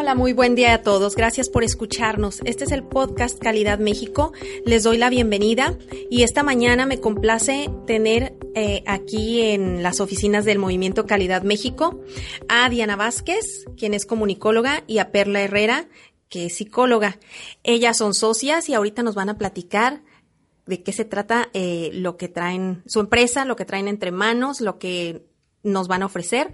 Hola, muy buen día a todos. Gracias por escucharnos. Este es el podcast Calidad México. Les doy la bienvenida y esta mañana me complace tener eh, aquí en las oficinas del Movimiento Calidad México a Diana Vázquez, quien es comunicóloga, y a Perla Herrera, que es psicóloga. Ellas son socias y ahorita nos van a platicar de qué se trata eh, lo que traen su empresa, lo que traen entre manos, lo que nos van a ofrecer.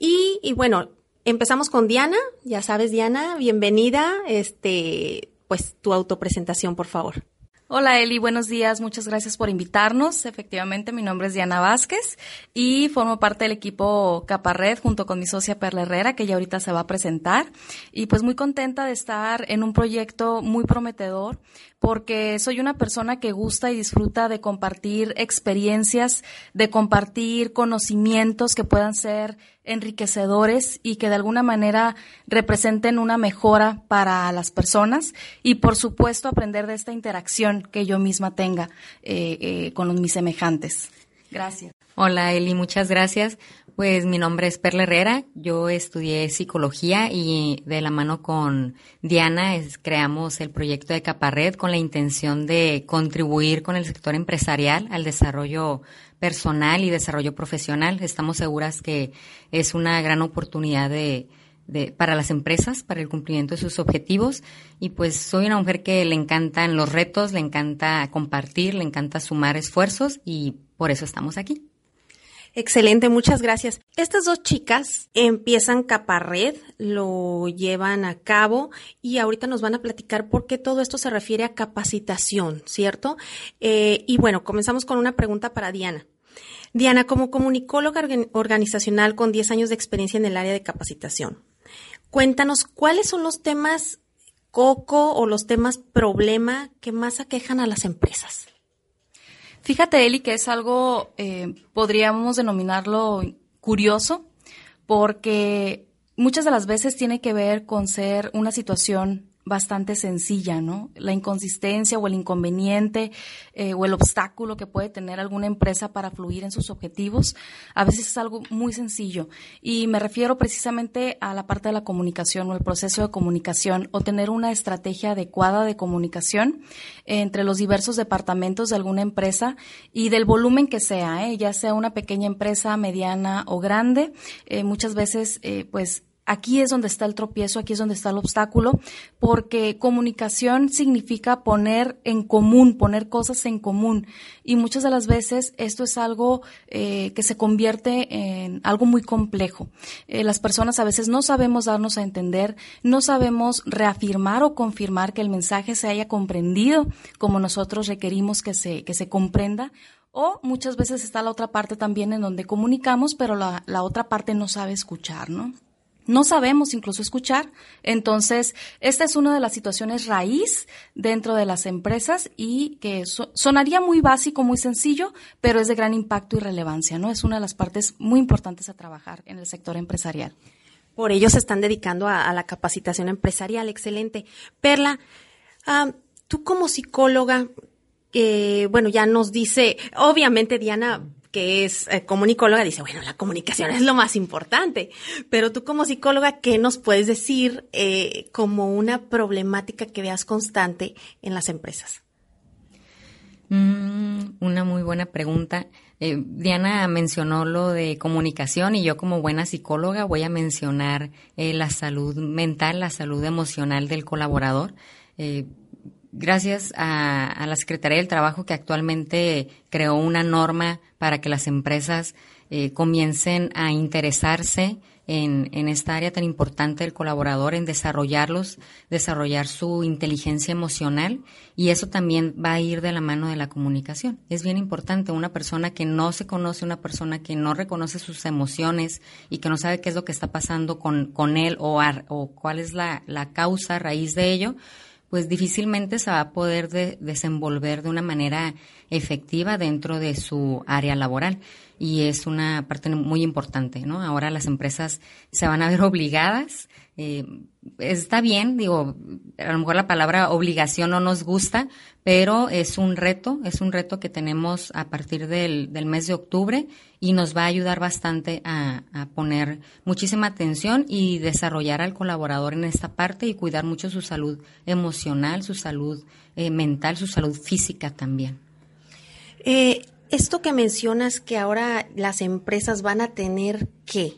Y, y bueno, Empezamos con Diana, ya sabes Diana, bienvenida, este, pues tu autopresentación, por favor. Hola Eli, buenos días, muchas gracias por invitarnos. Efectivamente, mi nombre es Diana Vázquez y formo parte del equipo Caparred junto con mi socia Perla Herrera, que ya ahorita se va a presentar. Y pues muy contenta de estar en un proyecto muy prometedor porque soy una persona que gusta y disfruta de compartir experiencias, de compartir conocimientos que puedan ser enriquecedores y que de alguna manera representen una mejora para las personas y por supuesto aprender de esta interacción que yo misma tenga eh, eh, con mis semejantes. Gracias. Hola Eli, muchas gracias. Pues mi nombre es Perla Herrera, yo estudié psicología y de la mano con Diana creamos el proyecto de Caparred con la intención de contribuir con el sector empresarial al desarrollo personal y desarrollo profesional. Estamos seguras que es una gran oportunidad de, para las empresas, para el cumplimiento de sus objetivos. Y pues soy una mujer que le encantan los retos, le encanta compartir, le encanta sumar esfuerzos y por eso estamos aquí. Excelente, muchas gracias. Estas dos chicas empiezan Caparred, lo llevan a cabo y ahorita nos van a platicar por qué todo esto se refiere a capacitación, ¿cierto? Eh, y bueno, comenzamos con una pregunta para Diana. Diana, como comunicóloga organizacional con 10 años de experiencia en el área de capacitación, cuéntanos cuáles son los temas coco o los temas problema que más aquejan a las empresas. Fíjate, Eli, que es algo, eh, podríamos denominarlo curioso, porque muchas de las veces tiene que ver con ser una situación bastante sencilla, ¿no? La inconsistencia o el inconveniente eh, o el obstáculo que puede tener alguna empresa para fluir en sus objetivos, a veces es algo muy sencillo. Y me refiero precisamente a la parte de la comunicación o el proceso de comunicación o tener una estrategia adecuada de comunicación entre los diversos departamentos de alguna empresa y del volumen que sea, ¿eh? ya sea una pequeña empresa, mediana o grande. Eh, muchas veces, pues, Aquí es donde está el tropiezo, aquí es donde está el obstáculo, porque comunicación significa poner en común, poner cosas en común. Y muchas de las veces esto es algo eh, que se convierte en algo muy complejo. Eh, las personas a veces no sabemos darnos a entender, no sabemos reafirmar o confirmar que el mensaje se haya comprendido como nosotros requerimos que se, que se comprenda o muchas veces está la otra parte también en donde comunicamos, pero la, la otra parte no sabe escuchar, ¿no? No sabemos incluso escuchar. Entonces, esta es una de las situaciones raíz dentro de las empresas y que sonaría muy básico, muy sencillo, pero es de gran impacto y relevancia, ¿no? Es una de las partes muy importantes a trabajar en el sector empresarial. Por ello se están dedicando a, la capacitación empresarial. Excelente. Perla, tú como psicóloga, eh, bueno, ya nos dice, obviamente Diana que es eh, comunicóloga, dice, bueno, la comunicación es lo más importante, pero tú como psicóloga, ¿qué nos puedes decir eh, como una problemática que veas constante en las empresas? Mm, una muy buena pregunta. Eh, Diana mencionó lo de comunicación y yo como buena psicóloga voy a mencionar la salud mental, la salud emocional del colaborador gracias a, la Secretaría del Trabajo que actualmente creó una norma para que las empresas eh, comiencen a interesarse en, en, esta área tan importante del colaborador, en desarrollarlos, desarrollar su inteligencia emocional y eso también va a ir de la mano de la comunicación. Es bien importante una persona que no se conoce, una persona que no reconoce sus emociones y que no sabe qué es lo que está pasando con, con él o, o cuál es la, la causa raíz de ello, pues difícilmente se va a poder desenvolver de una manera efectiva dentro de su área laboral. y es una parte muy importante, ¿no? Ahora las empresas se van a ver obligadas eh, está bien, digo, a lo mejor la palabra obligación no nos gusta, pero es un reto, es un reto que tenemos a partir del, mes de octubre y nos va a ayudar bastante a, poner muchísima atención y desarrollar al colaborador en esta parte y cuidar mucho su salud emocional, su salud eh, mental, su salud física también. Eh, esto que mencionas que ahora las empresas van a tener que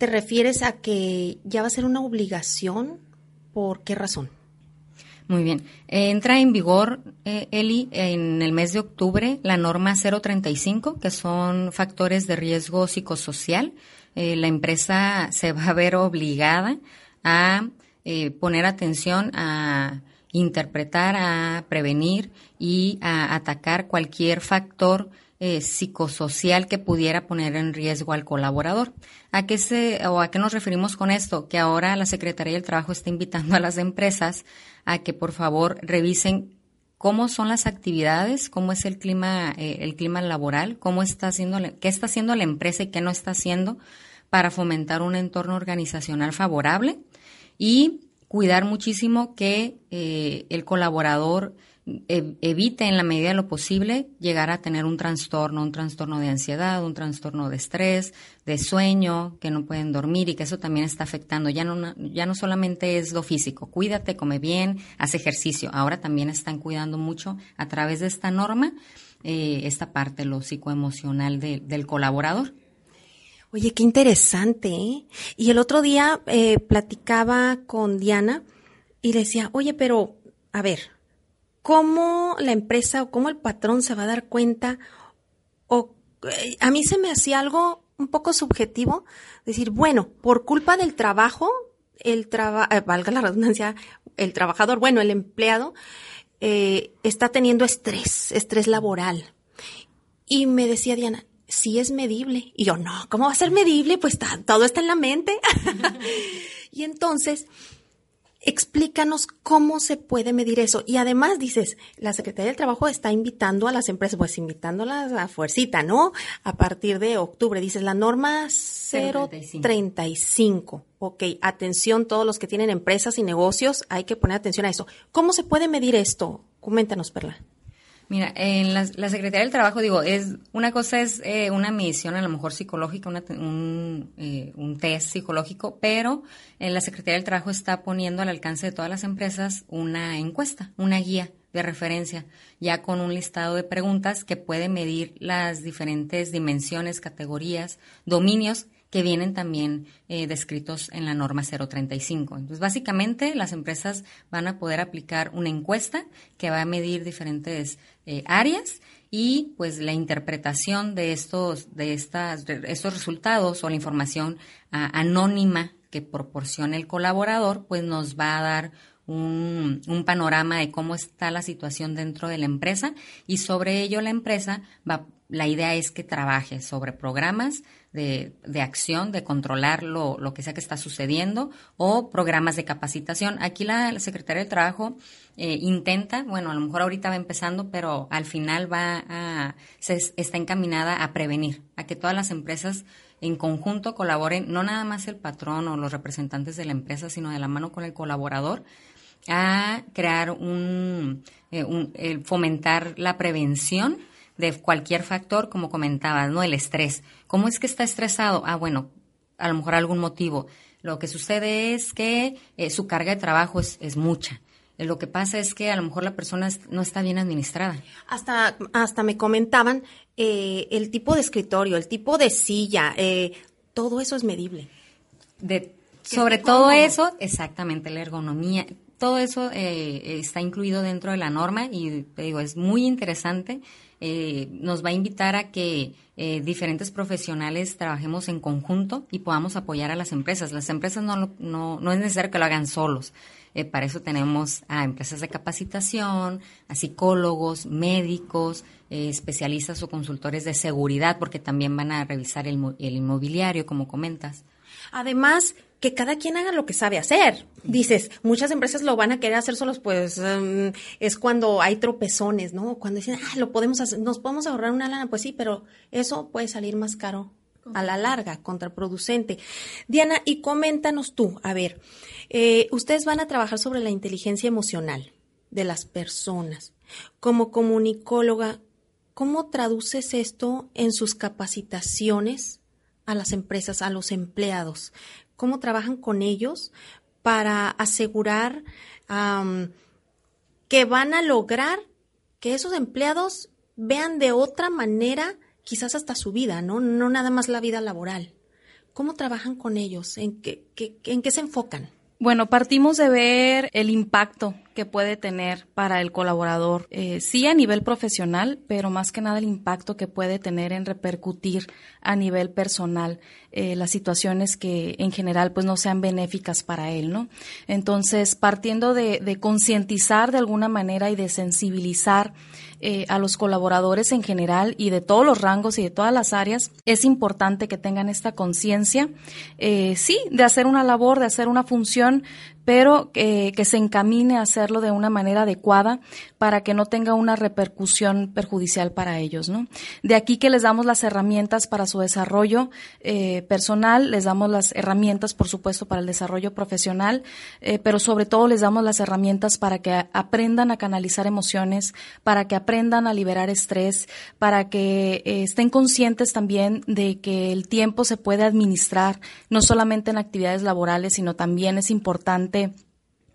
¿Te refieres a que ya va a ser una obligación? ¿Por qué razón? Muy bien. entra en vigor, eh, Eli, en el mes de octubre la norma 035, que son factores de riesgo psicosocial. Eh, la empresa se va a ver obligada a eh, poner atención a interpretar, a prevenir y a atacar cualquier factor eh, psicosocial que pudiera poner en riesgo al colaborador. ¿A qué se o a qué nos referimos con esto? Que ahora la Secretaría del Trabajo está invitando a las empresas a que por favor revisen cómo son las actividades, cómo es el clima eh, el clima laboral, cómo está haciendo qué está haciendo la empresa y qué no está haciendo para fomentar un entorno organizacional favorable y cuidar muchísimo que eh, el colaborador evite en la medida de lo posible llegar a tener un trastorno, un trastorno de ansiedad, un trastorno de estrés, de sueño, que no pueden dormir y que eso también está afectando. Ya no, ya no solamente es lo físico, cuídate, come bien, haz ejercicio. Ahora también están cuidando mucho a través de esta norma eh, esta parte, lo psicoemocional del colaborador. Oye, qué interesante. ¿eh? Y el otro día eh, platicaba con Diana y decía, oye, pero, a ver, cómo la empresa o cómo el patrón se va a dar cuenta o eh, a mí se me hacía algo un poco subjetivo decir, bueno, por culpa del trabajo, el trabajo, eh, valga la redundancia, el trabajador, bueno, el empleado, eh, está teniendo estrés, estrés laboral. Y me decía Diana, sí es medible. Y yo, no, ¿cómo va a ser medible? Pues todo está en la mente. y entonces, Explícanos cómo se puede medir eso. Y además dices, la Secretaría del Trabajo está invitando a las empresas, pues invitándolas a fuercita, ¿no? A partir de octubre. Dices, la norma 035. Ok, atención todos los que tienen empresas y negocios, hay que poner atención a eso. ¿Cómo se puede medir esto? Coméntanos, Perla. Mira, en la, Secretaría del Trabajo, digo, es una cosa es eh, una medición a lo mejor psicológica, un, eh, un test psicológico, pero en la Secretaría del Trabajo está poniendo al alcance de todas las empresas una encuesta, una guía de referencia, ya con un listado de preguntas que puede medir las diferentes dimensiones, categorías, dominios que vienen también eh, descritos en la norma 035. Entonces, básicamente, las empresas van a poder aplicar una encuesta que va a medir diferentes eh, áreas y pues la interpretación de estos de estas estos resultados o la información anónima que proporciona el colaborador pues nos va a dar un, panorama de cómo está la situación dentro de la empresa y sobre ello la empresa va la idea es que trabaje sobre programas de, de acción, de controlar lo, lo, que sea que está sucediendo o programas de capacitación. Aquí la, Secretaría del Trabajo eh, intenta, bueno, a lo mejor ahorita va empezando, pero al final va a, se, está encaminada a prevenir, a que todas las empresas en conjunto colaboren, no nada más el patrón o los representantes de la empresa, sino de la mano con el colaborador, a crear un, eh, el fomentar la prevención de cualquier factor, como comentabas, ¿no? El estrés. ¿Cómo es que está estresado? Ah, bueno, a lo mejor algún motivo. Lo que sucede es que eh, su carga de trabajo es, es mucha. Eh, lo que pasa es que a lo mejor la persona no está bien administrada. Hasta, hasta me comentaban eh, el tipo de escritorio, el tipo de silla, todo eso es medible. De, sobre todo eso, exactamente, la ergonomía, todo eso está incluido dentro de la norma y te digo, es muy interesante eh, nos va a invitar a que eh, diferentes profesionales trabajemos en conjunto y podamos apoyar a las empresas. Las empresas no, no, no es necesario que lo hagan solos. Eh, para eso tenemos a empresas de capacitación, a psicólogos, médicos, especialistas o consultores de seguridad, porque también van a revisar el, el inmobiliario, como comentas. Además, que cada quien haga lo que sabe hacer. Dices, muchas empresas lo van a querer hacer solos, pues em, es cuando hay tropezones, ¿no? Cuando dicen, ah, lo podemos hacer, nos podemos ahorrar una lana, pues sí, pero eso puede salir más caro a la larga, contraproducente. Diana, y coméntanos tú, a ver, eh, ustedes van a trabajar sobre la inteligencia emocional de las personas. Como comunicóloga, ¿cómo traduces esto en sus capacitaciones a las empresas, a los empleados? ¿Cómo trabajan con ellos para asegurar que van a lograr que esos empleados vean de otra manera quizás hasta su vida, ¿no? No nada más la vida laboral. ¿Cómo trabajan con ellos? ¿En qué, en qué se enfocan? Bueno, partimos de ver el impacto que puede tener para el colaborador, eh, sí a nivel profesional, pero más que nada el impacto que puede tener en repercutir a nivel personal eh, las situaciones que en general pues no sean benéficas para él, ¿no? Entonces, partiendo de, de concientizar de alguna manera y de sensibilizar eh, a los colaboradores en general y de todos los rangos y de todas las áreas, es importante que tengan esta conciencia, eh, sí, de hacer una labor, de hacer una función, pero que, se encamine a hacerlo de una manera adecuada para que no tenga una repercusión perjudicial para ellos, ¿no? De aquí que les damos las herramientas para su desarrollo eh, personal, les damos las herramientas, por supuesto, para el desarrollo profesional, eh, pero sobre todo les damos las herramientas para que aprendan a canalizar emociones, para que aprendan a liberar estrés, para que eh, estén conscientes también de que el tiempo se puede administrar, no solamente en actividades laborales, sino también es importante Norte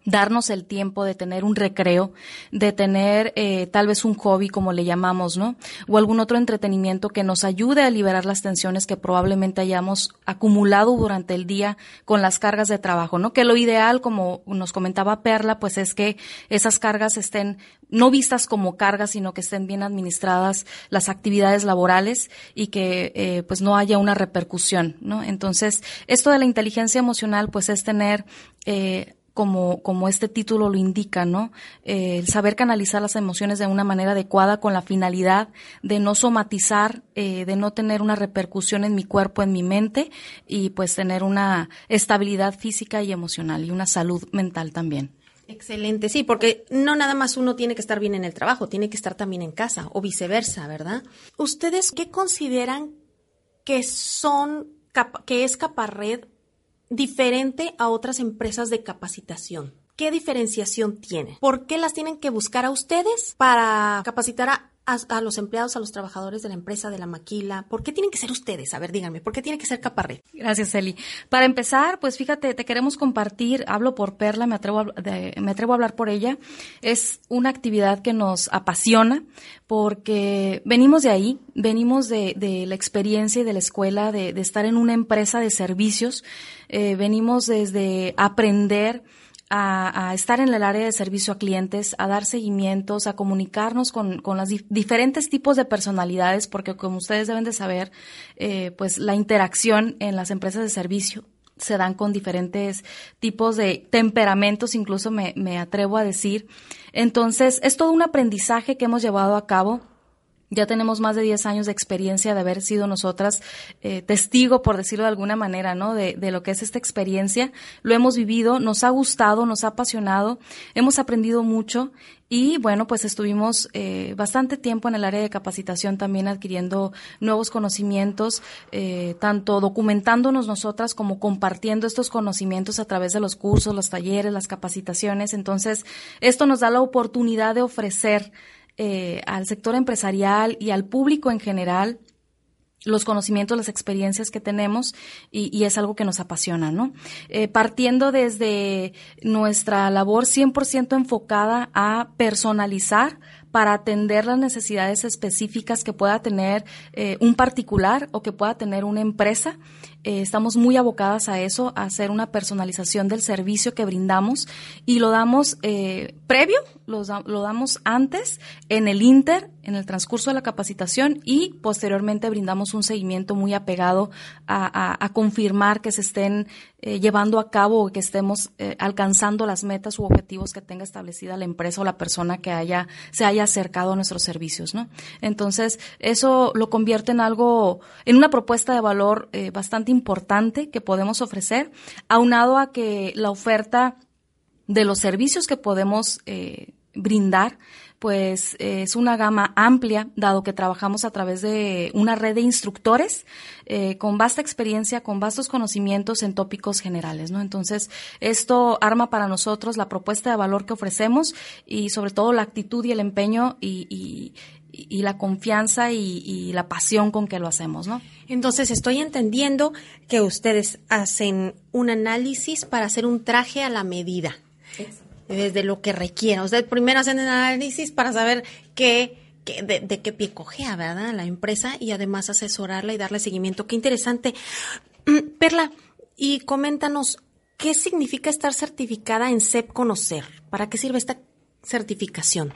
darnos el tiempo de tener un recreo, de tener eh, tal vez un hobby, como le llamamos, ¿no? O algún otro entretenimiento que nos ayude a liberar las tensiones que probablemente hayamos acumulado durante el día con las cargas de trabajo, ¿no? Que lo ideal, como nos comentaba Perla, pues es que esas cargas estén no vistas como cargas, sino que estén bien administradas las actividades laborales y que eh, pues no haya una repercusión, ¿no? Entonces, esto de la inteligencia emocional, pues es tener eh, como, como este título lo indica, ¿no? Eh, el saber canalizar las emociones de una manera adecuada con la finalidad de no somatizar, eh, de no tener una repercusión en mi cuerpo, en mi mente y pues tener una estabilidad física y emocional y una salud mental también. Excelente, sí, porque no nada más uno tiene que estar bien en el trabajo, tiene que estar también en casa o viceversa, ¿verdad? ¿Ustedes qué consideran que son, que es Caparred diferente a otras empresas de capacitación? ¿Qué diferenciación tiene? ¿Por qué las tienen que buscar a ustedes para capacitar a a, los empleados, a los trabajadores de la empresa, de la maquila? ¿Por qué tienen que ser ustedes? A ver, díganme, ¿por qué tiene que ser Caparred? Gracias, Eli. Para empezar, pues fíjate, te queremos compartir, hablo por Perla, me atrevo a, me atrevo a hablar por ella. Es una actividad que nos apasiona porque venimos de ahí, venimos de, de la experiencia y de la escuela, de, de estar en una empresa de servicios, eh, venimos desde aprender a, estar en el área de servicio a clientes, a dar seguimientos, a comunicarnos con, con los diferentes tipos de personalidades, porque como ustedes deben de saber, eh, pues la interacción en las empresas de servicio se dan con diferentes tipos de temperamentos, incluso me, me atrevo a decir. Entonces, es todo un aprendizaje que hemos llevado a cabo ya tenemos más de 10 años de experiencia de haber sido nosotras eh, testigo, por decirlo de alguna manera, ¿no? De, de, lo que es esta experiencia. Lo hemos vivido, nos ha gustado, nos ha apasionado, hemos aprendido mucho y bueno, pues estuvimos eh, bastante tiempo en el área de capacitación también adquiriendo nuevos conocimientos, eh, tanto documentándonos nosotras como compartiendo estos conocimientos a través de los cursos, los talleres, las capacitaciones. Entonces, esto nos da la oportunidad de ofrecer eh, al sector empresarial y al público en general los conocimientos, las experiencias que tenemos y, es algo que nos apasiona, ¿no? Eh, partiendo desde nuestra labor 100% enfocada a personalizar para atender las necesidades específicas que pueda tener eh, un particular o que pueda tener una empresa. Eh, estamos muy abocadas a eso, a hacer una personalización del servicio que brindamos y lo damos eh, previo, lo, lo damos antes, en el inter, en el transcurso de la capacitación y posteriormente brindamos un seguimiento muy apegado a, confirmar que se estén llevando a cabo o que estemos alcanzando las metas u objetivos que tenga establecida la empresa o la persona que haya, se haya acercado a nuestros servicios, ¿no? Entonces, eso lo convierte en algo, en una propuesta de valor eh, bastante importante que podemos ofrecer, aunado a que la oferta de los servicios que podemos eh, brindar pues es una gama amplia, dado que trabajamos a través de una red de instructores eh, con vasta experiencia, con vastos conocimientos en tópicos generales, ¿no? Entonces, esto arma para nosotros la propuesta de valor que ofrecemos y sobre todo la actitud y el empeño y, y, y la confianza y, y, la pasión con que lo hacemos, ¿no? Entonces estoy entendiendo que ustedes hacen un análisis para hacer un traje a la medida desde lo que requiera. Sea, primero hacen el análisis para saber qué, de, qué pie cojea, ¿verdad? La empresa y además asesorarla y darle seguimiento. Qué interesante. Perla, y coméntanos, ¿qué significa estar certificada en CEP Conocer? ¿Para qué sirve esta certificación?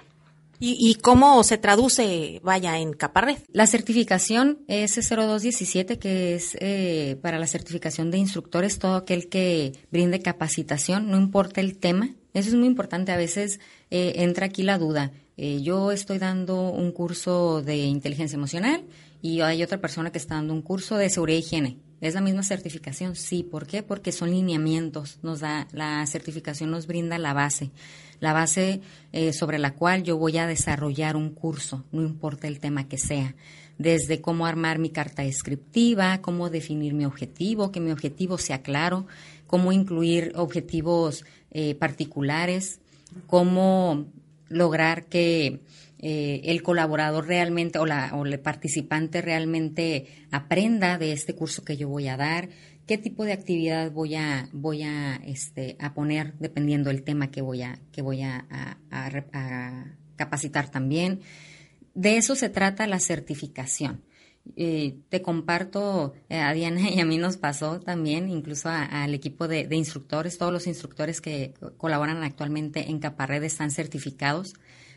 ¿Y, cómo se traduce, vaya, en Caparred? La certificación S0217, que es eh, para la certificación de instructores, todo aquel que brinde capacitación, no importa el tema, eso es muy importante. A veces eh, entra aquí la duda. Eh, yo estoy dando un curso de inteligencia emocional y hay otra persona que está dando un curso de seguridad y higiene. ¿Es la misma certificación? Sí. ¿Por qué? Porque son lineamientos. Nos da, la certificación nos brinda la base. La base eh, sobre la cual yo voy a desarrollar un curso, no importa el tema que sea. Desde cómo armar mi carta descriptiva, cómo definir mi objetivo, que mi objetivo sea claro, cómo incluir objetivos eh, particulares, cómo lograr que eh, el colaborador realmente o, la, o el participante realmente aprenda de este curso que yo voy a dar, qué tipo de actividad voy a voy a este a poner dependiendo del tema que voy a que voy a, a capacitar también. De eso se trata la certificación. Eh, te comparto, eh, a Diana y a mí nos pasó también, incluso al equipo de, instructores, todos los instructores que colaboran actualmente en Caparred están certificados.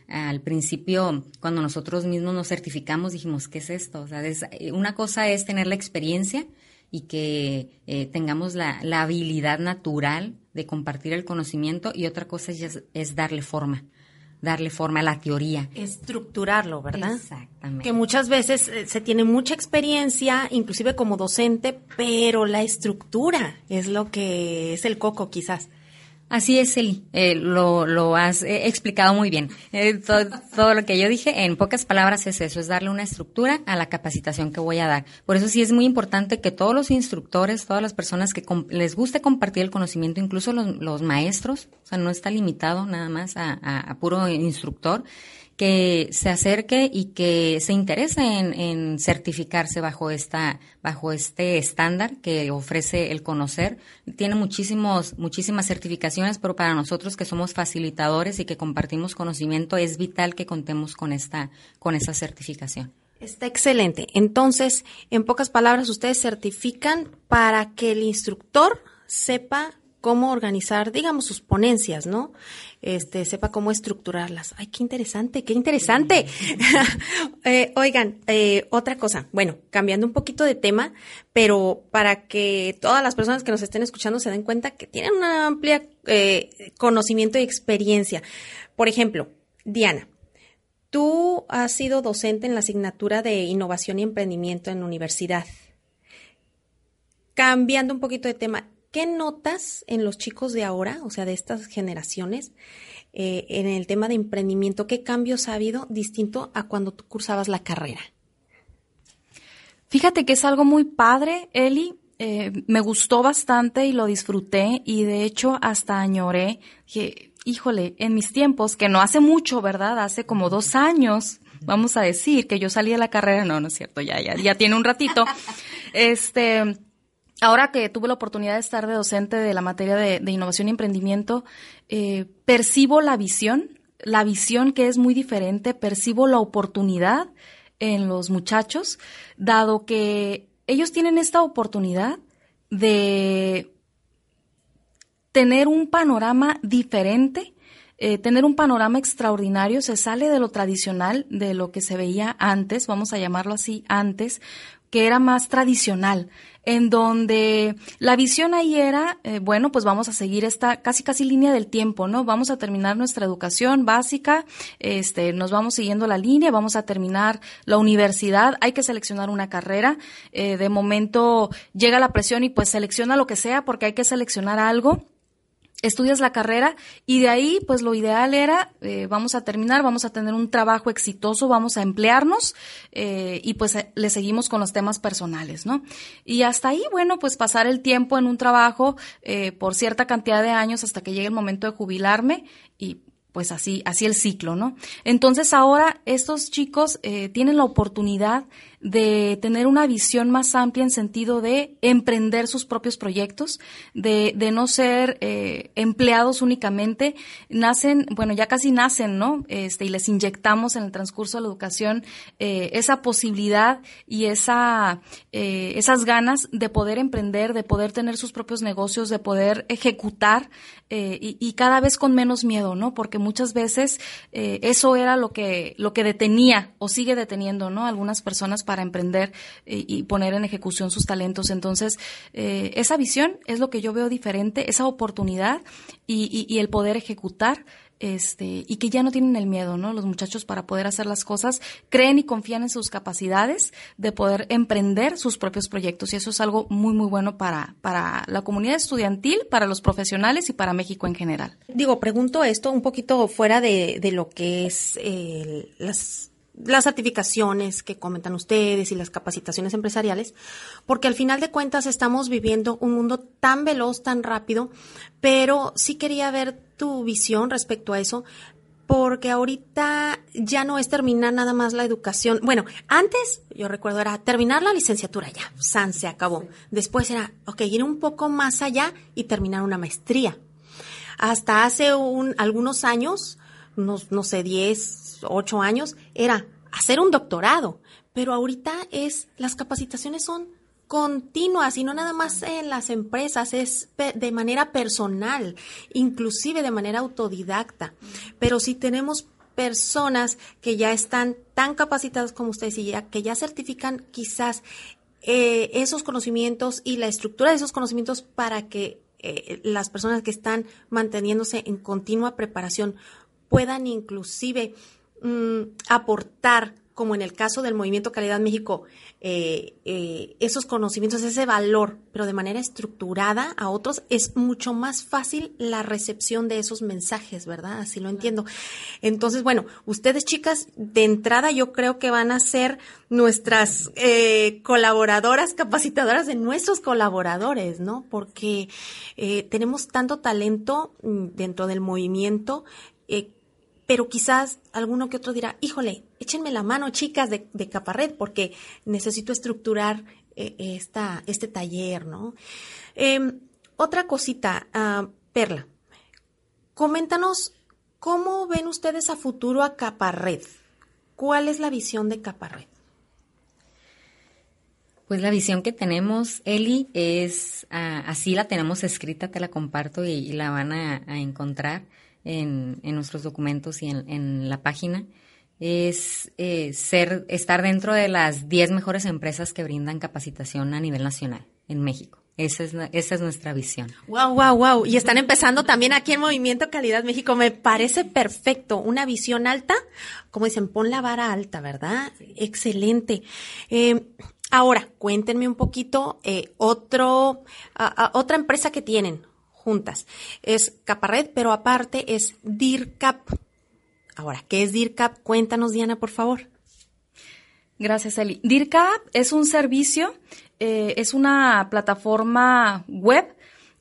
Al principio, cuando nosotros mismos nos certificamos, dijimos, ¿qué es esto? O sea, eh, una cosa es tener la experiencia y que tengamos la, habilidad natural de compartir el conocimiento y otra cosa es darle forma darle forma a la teoría. Estructurarlo, ¿verdad? Exactamente. Que muchas veces eh, se tiene mucha experiencia, inclusive como docente, pero la estructura es lo que es el coco quizás. Así es, Eli. Eh, lo, lo has eh, explicado muy bien. Eh, todo, lo que yo dije, en pocas palabras, es eso, es darle una estructura a la capacitación que voy a dar. Por eso sí es muy importante que todos los instructores, todas las personas que les guste compartir el conocimiento, incluso los, maestros, o sea, no está limitado nada más a puro instructor, que se acerque y que se interese en, certificarse bajo esta bajo este estándar que ofrece el conocer tiene muchísimos muchísimas certificaciones pero para nosotros que somos facilitadores y que compartimos conocimiento es vital que contemos con esta con esa certificación Está excelente. Entonces, en pocas palabras, ustedes certifican para que el instructor sepa cómo organizar, digamos, sus ponencias, ¿no? este, sepa cómo estructurarlas. Ay, qué interesante, qué interesante. Eh, oigan, eh, otra cosa, bueno, cambiando un poquito de tema, pero para que todas las personas que nos estén escuchando se den cuenta que tienen una amplia eh, conocimiento y experiencia. Por ejemplo, Diana, tú has sido docente en la asignatura de innovación y emprendimiento en universidad. Cambiando un poquito de tema, ¿Qué notas en los chicos de ahora, o sea, de estas generaciones, eh, en el tema de emprendimiento? ¿Qué cambios ha habido distinto a cuando tú cursabas la carrera? Fíjate que es algo muy padre, Eli. Eh, me gustó bastante y lo disfruté y de hecho hasta añoré que, híjole, en mis tiempos, que no hace mucho, ¿verdad? Hace como dos años, vamos a decir, que yo salí de la carrera, no, no es cierto, ya, ya, ya tiene un ratito. Este, Ahora que tuve la oportunidad de estar de docente de la materia de, innovación y emprendimiento, eh, percibo la visión, la visión que es muy diferente, percibo la oportunidad en los muchachos, dado que ellos tienen esta oportunidad de tener un panorama diferente, eh, tener un panorama extraordinario, se sale de lo tradicional, de lo que se veía antes, vamos a llamarlo así, antes, que era más tradicional en donde la visión ahí era, eh, bueno, pues vamos a seguir esta casi casi línea del tiempo, ¿no? Vamos a terminar nuestra educación básica, este, nos vamos siguiendo la línea, vamos a terminar la universidad, hay que seleccionar una carrera, eh, de momento llega la presión y pues selecciona lo que sea porque hay que seleccionar algo estudias la carrera y de ahí, pues lo ideal era, eh, vamos a terminar, vamos a tener un trabajo exitoso, vamos a emplearnos eh, y pues eh, le seguimos con los temas personales, ¿no? Y hasta ahí, bueno, pues pasar el tiempo en un trabajo por cierta cantidad de años hasta que llegue el momento de jubilarme y pues así, así el ciclo, ¿no? Entonces ahora estos chicos tienen la oportunidad de tener una visión más amplia en sentido de emprender sus propios proyectos, de, de no ser eh, empleados únicamente. Nacen, bueno, ya casi nacen, ¿no? Este, y les inyectamos en el transcurso de la educación eh, esa posibilidad y esa, eh, esas ganas de poder emprender, de poder tener sus propios negocios, de poder ejecutar y, cada vez con menos miedo, ¿no? Porque muchas veces eso era lo que, lo que detenía o sigue deteniendo, ¿no? Algunas personas emprender y, poner en ejecución sus talentos. Entonces, eh, esa visión es lo que yo veo diferente, esa oportunidad y, el poder ejecutar este, y que ya no tienen el miedo, ¿no? Los muchachos para poder hacer las cosas creen y confían en sus capacidades de poder emprender sus propios proyectos y eso es algo muy, muy bueno para, para la comunidad estudiantil, para los profesionales y para México en general. Digo, pregunto esto un poquito fuera de, de lo que es eh, las las certificaciones que comentan ustedes y las capacitaciones empresariales, porque al final de cuentas estamos viviendo un mundo tan veloz, tan rápido, pero sí quería ver tu visión respecto a eso, porque ahorita ya no es terminar nada más la educación. Bueno, antes yo recuerdo era terminar la licenciatura ya, San se acabó. Después era, ok, ir un poco más allá y terminar una maestría. Hasta hace un, algunos años, unos, no sé, 10, 8 años, era hacer un doctorado, pero ahorita es, las capacitaciones son continuas y no nada más en las empresas, es de manera personal, inclusive de manera autodidacta. Pero si tenemos personas que ya están tan capacitadas como ustedes y ya, que ya certifican quizás eh, esos conocimientos y la estructura de esos conocimientos para que eh, las personas que están manteniéndose en continua preparación puedan inclusive mm, aportar como en el caso del Movimiento Calidad México, eh, eh, esos conocimientos, ese valor, pero de manera estructurada a otros, es mucho más fácil la recepción de esos mensajes, ¿verdad? Así lo entiendo. Entonces, bueno, ustedes chicas, de entrada yo creo que van a ser nuestras eh, colaboradoras, capacitadoras de nuestros colaboradores, ¿no? Porque tenemos tanto talento mm, dentro del movimiento pero quizás alguno que otro dirá, híjole, échenme la mano, chicas de, de Caparred, porque necesito estructurar eh, esta, este taller, ¿no? Em, otra cosita, ah, Perla, coméntanos cómo ven ustedes a futuro a Caparred. ¿Cuál es la visión de Caparred? Pues la visión que tenemos, Eli, es ah, así la tenemos escrita, te la comparto y, la van a encontrar en, en nuestros documentos y en, en la página es eh, ser, estar dentro de las 10 mejores empresas que brindan capacitación a nivel nacional en México. Esa es, esa es nuestra visión. Wow, wow, wow. Y están empezando también aquí en Movimiento Calidad México. Me parece perfecto. Una visión alta. Como dicen, pon la vara alta, ¿verdad? Excelente. Eh, ahora, cuéntenme un poquito eh, otro, otra empresa que tienen juntas. Es Caparred, pero aparte es DIRCAP. Ahora, ¿qué es DIRCAP? Cuéntanos, Diana, por favor. Gracias, Eli. DIRCAP es un servicio, eh, es una plataforma web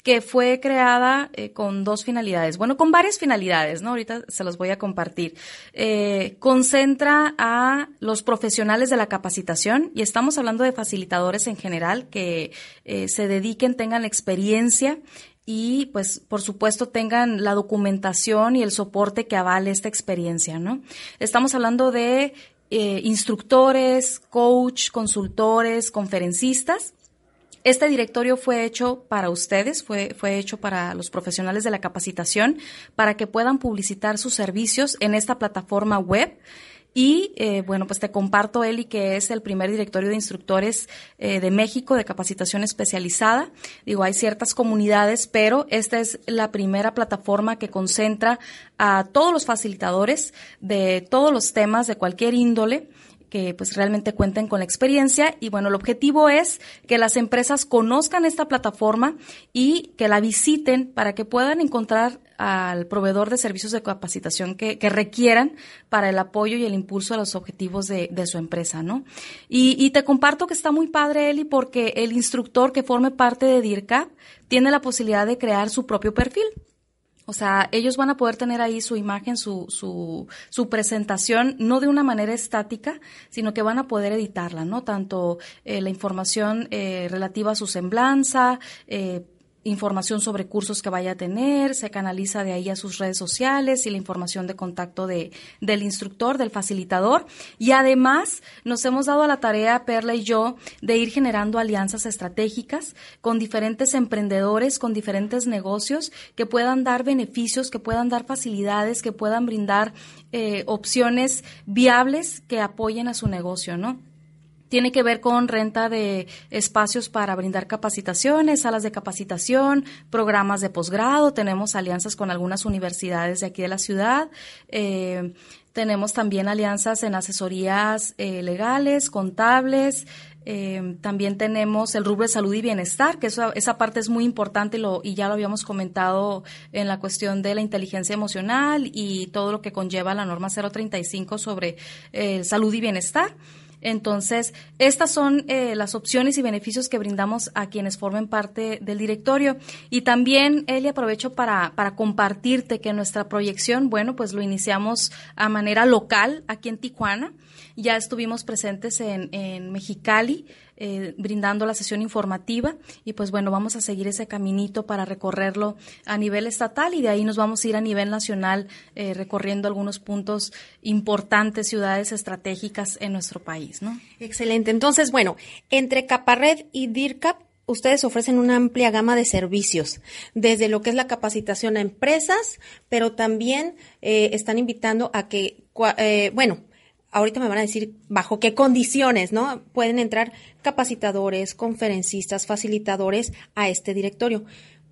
que fue creada eh, con dos finalidades, bueno, con varias finalidades, ¿no? Ahorita se los voy a compartir. Eh, concentra a los profesionales de la capacitación y estamos hablando de facilitadores en general que se dediquen, tengan experiencia y pues por supuesto tengan la documentación y el soporte que avale esta experiencia, ¿no? Estamos hablando de eh, instructores, coach, consultores, conferencistas. Este directorio fue hecho para ustedes, fue, fue hecho para los profesionales de la capacitación, para que puedan publicitar sus servicios en esta plataforma web Y eh, bueno, pues te comparto, Eli, que es el primer directorio de instructores eh, de México de capacitación especializada. Digo, hay ciertas comunidades, pero esta es la primera plataforma que concentra a todos los facilitadores de todos los temas de cualquier índole que pues realmente cuenten con la experiencia y bueno, el objetivo es que las empresas conozcan esta plataforma y que la visiten para que puedan encontrar al proveedor de servicios de capacitación que, requieran para el apoyo y el impulso a los objetivos de, su empresa, ¿no? Y, te comparto que está muy padre, Eli, porque el instructor que forme parte de DIRCAP tiene la posibilidad de crear su propio perfil. O sea, ellos van a poder tener ahí su imagen, su, su, su, presentación, no de una manera estática, sino que van a poder editarla, ¿no? Tanto eh, la información eh, relativa a su semblanza, eh, información sobre cursos que vaya a tener, se canaliza de ahí a sus redes sociales y la información de contacto de, del instructor, del facilitador. Y además nos hemos dado a la tarea, Perla y yo, de ir generando alianzas estratégicas con diferentes emprendedores, con diferentes negocios que puedan dar beneficios, que puedan dar facilidades, que puedan brindar eh, opciones viables que apoyen a su negocio, ¿no? Tiene que ver con renta de espacios para brindar capacitaciones, salas de capacitación, programas de posgrado. Tenemos alianzas con algunas universidades de aquí de la ciudad. Eh, tenemos también alianzas en asesorías eh, legales, contables. Eh, también tenemos el rubro de salud y bienestar, que esa, esa parte es muy importante y, ya lo habíamos comentado en la cuestión de la inteligencia emocional y todo lo que conlleva la norma 035 sobre salud y bienestar. Entonces, estas son eh, las opciones y beneficios que brindamos a quienes formen parte del directorio. Y también, Eli, aprovecho para, para compartirte que nuestra proyección, bueno, pues lo iniciamos a manera local aquí en Tijuana. Ya estuvimos presentes en, en Mexicali, eh, brindando la sesión informativa y pues bueno, vamos a seguir ese caminito para recorrerlo a nivel estatal y de ahí nos vamos a ir a nivel nacional eh, recorriendo algunos puntos importantes, ciudades estratégicas en nuestro país, ¿no? Excelente. Entonces, bueno, entre Caparred y DIRCAP ustedes ofrecen una amplia gama de servicios, desde lo que es la capacitación a empresas, pero también eh, están invitando a que, bueno, ahorita me van a decir bajo qué condiciones, ¿no? Pueden entrar capacitadores, conferencistas, facilitadores a este directorio.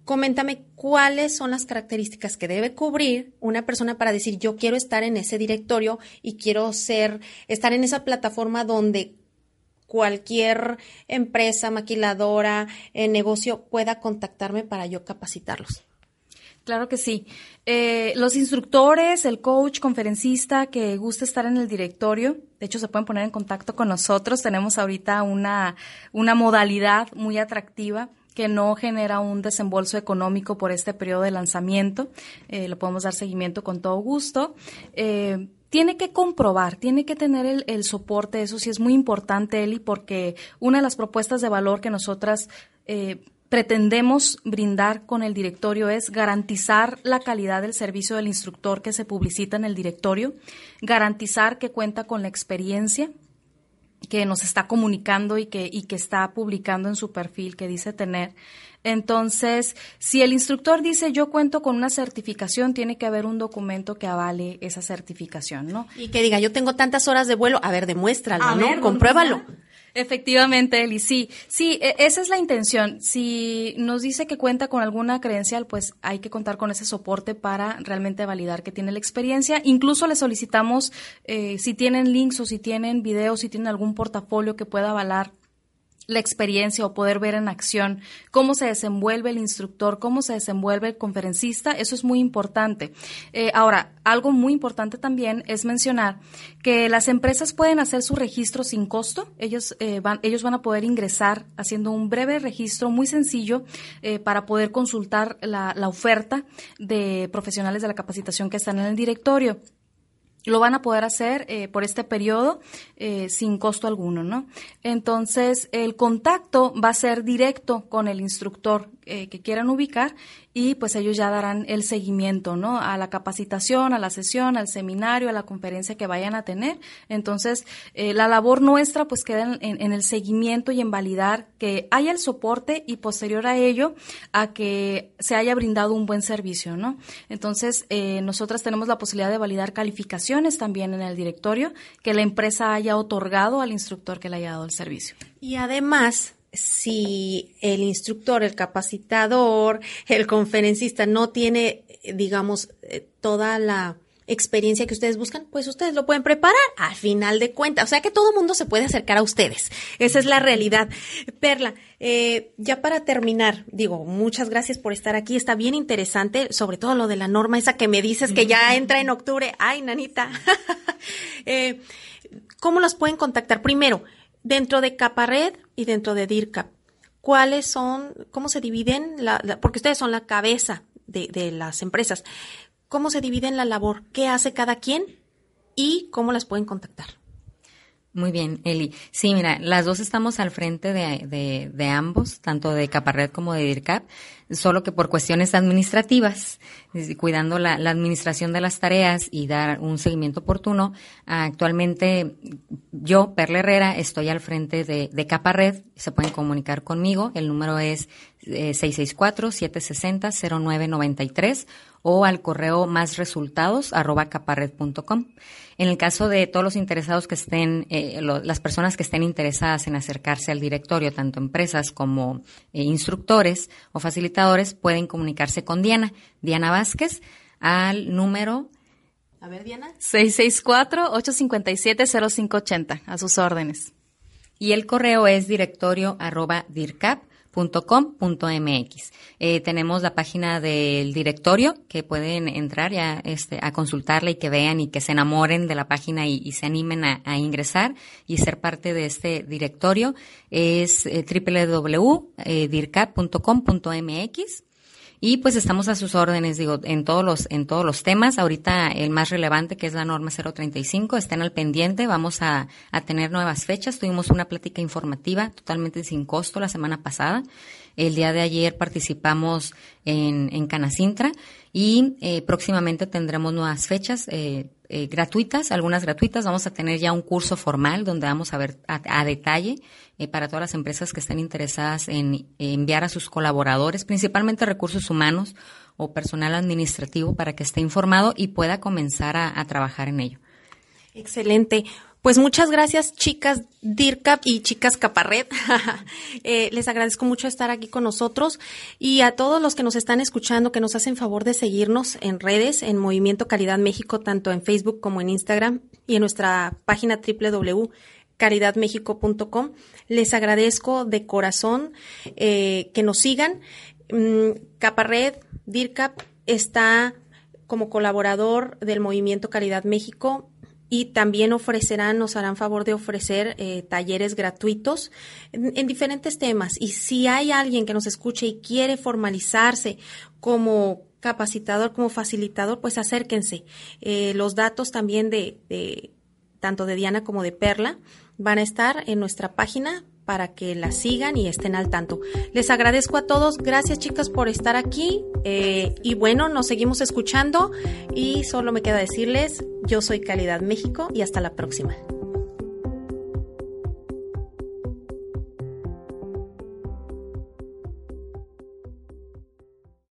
Coméntame cuáles son las características que debe cubrir una persona para decir yo quiero estar en ese directorio y quiero ser, estar en esa plataforma donde cualquier empresa, maquiladora, eh, negocio pueda contactarme para yo capacitarlos. Claro que sí. Eh, los instructores, el coach, conferencista que gusta estar en el directorio, de hecho se pueden poner en contacto con nosotros. Tenemos ahorita una, una modalidad muy atractiva que no genera un desembolso económico por este periodo de lanzamiento. Eh, lo podemos dar seguimiento con todo gusto. Eh, tiene que comprobar, tiene que tener el, el, soporte, eso sí es muy importante, Eli, porque una de las propuestas de valor que nosotras eh, pretendemos brindar con el directorio es garantizar la calidad del servicio del instructor que se publicita en el directorio, garantizar que cuenta con la experiencia que nos está comunicando y que, y que está publicando en su perfil que dice tener. Entonces, si el instructor dice yo cuento con una certificación, tiene que haber un documento que avale esa certificación, ¿no? Y que diga yo tengo tantas horas de vuelo, a ver, demuéstralo, ¿no? Compruébalo. Efectivamente, Eli, sí, sí, e, esa es la intención. Si nos dice que cuenta con alguna credencial, pues hay que contar con ese soporte para realmente validar que tiene la experiencia. Incluso le solicitamos eh, si tienen links o si tienen videos, si tienen algún portafolio que pueda avalar la experiencia o poder ver en acción cómo se desenvuelve el instructor, cómo se desenvuelve el conferencista, eso es muy importante. Eh, ahora, algo muy importante también es mencionar que las empresas pueden hacer su registro sin costo. Ellos, eh, van, ellos van a poder ingresar haciendo un breve registro muy sencillo eh, para poder consultar la, la oferta de profesionales de la capacitación que están en el directorio lo van a poder hacer eh, por este periodo eh, sin costo alguno, ¿no? Entonces, el contacto va a ser directo con el instructor eh, que quieran ubicar y pues ellos ya darán el seguimiento, ¿no? A la capacitación, a la sesión, al seminario, a la conferencia que vayan a tener. Entonces, eh, la labor nuestra pues queda en, el seguimiento y en validar que haya el soporte y posterior a ello a que se haya brindado un buen servicio, ¿no? Entonces, eh, nosotras tenemos la posibilidad de validar calificaciones también en el directorio que la empresa haya otorgado al instructor que le haya dado el servicio. Y además, si el instructor, el capacitador, el conferencista no tiene, digamos, eh, toda la experiencia que ustedes buscan, pues ustedes lo pueden preparar al final de cuentas. O sea que todo mundo se puede acercar a ustedes. Esa es la realidad. Perla, eh, ya para terminar, digo, muchas gracias por estar aquí. Está bien interesante, sobre todo lo de la norma esa que me dices que ya entra en octubre. Ay, nanita. eh, ¿Cómo los pueden contactar? Primero, dentro de Capared y dentro de DIRCAP, ¿cuáles son, cómo se dividen, porque ustedes son la cabeza de, de las empresas, ¿cómo se dividen la labor? ¿Qué hace cada quien? ¿Y cómo las pueden contactar? Muy bien, Eli. Sí, mira, las dos estamos al frente de, de, ambos, tanto de Caparred como de DIRCAP, solo que por cuestiones administrativas, cuidando la, la, administración de las tareas y dar un seguimiento oportuno, actualmente yo, Perla Herrera, estoy al frente de, de Caparred, se pueden comunicar conmigo, el número es 664-760-0993 o al correo más resultados arroba caparred.com. En el caso de todos los interesados que estén, eh, las personas que estén interesadas en acercarse al directorio, tanto empresas como eh, instructores o facilitadores, pueden comunicarse con Diana, Diana Vázquez, al número a ver, Diana. 664-857-0580, a sus órdenes. Y el correo es directorio arroba dircap .com.mx. Eh, tenemos la página del directorio que pueden entrar ya este, a consultarla y que vean y que se enamoren de la página y, se animen a, ingresar y ser parte de este directorio. Es eh, www.dircat.com.mx y pues estamos a sus órdenes, digo, en todos los, en todos los temas. Ahorita el más relevante, que es la norma 035, estén al pendiente. Vamos a, a tener nuevas fechas. Tuvimos una plática informativa totalmente sin costo la semana pasada. El día de ayer participamos en, en Canacintra y eh, próximamente tendremos nuevas fechas eh, eh, gratuitas, algunas gratuitas. Vamos a tener ya un curso formal donde vamos a ver a, detalle para todas las empresas que estén interesadas en, enviar a sus colaboradores, principalmente recursos humanos o personal administrativo, para que esté informado y pueda comenzar a trabajar en ello. Excelente. Pues muchas gracias, chicas DIRCAP y chicas Caparred. eh, les agradezco mucho estar aquí con nosotros y a todos los que nos están escuchando, que nos hacen favor de seguirnos en redes, en Movimiento Calidad México, tanto en Facebook como en Instagram y en nuestra página www.caridadmexico.com. Les agradezco de corazón eh, que nos sigan. Mm, Caparred, DIRCAP está como colaborador del Movimiento Calidad México y también ofrecerán, nos harán favor de ofrecer eh, talleres gratuitos en, diferentes temas. Y si hay alguien que nos escuche y quiere formalizarse como capacitador, como facilitador, pues acérquense. Eh, los datos también de, de tanto de Diana como de Perla van a estar en nuestra página para que la sigan y estén al tanto. Les agradezco a todos, gracias chicas por estar aquí eh, y bueno, nos seguimos escuchando y solo me queda decirles, yo soy Calidad México y hasta la próxima.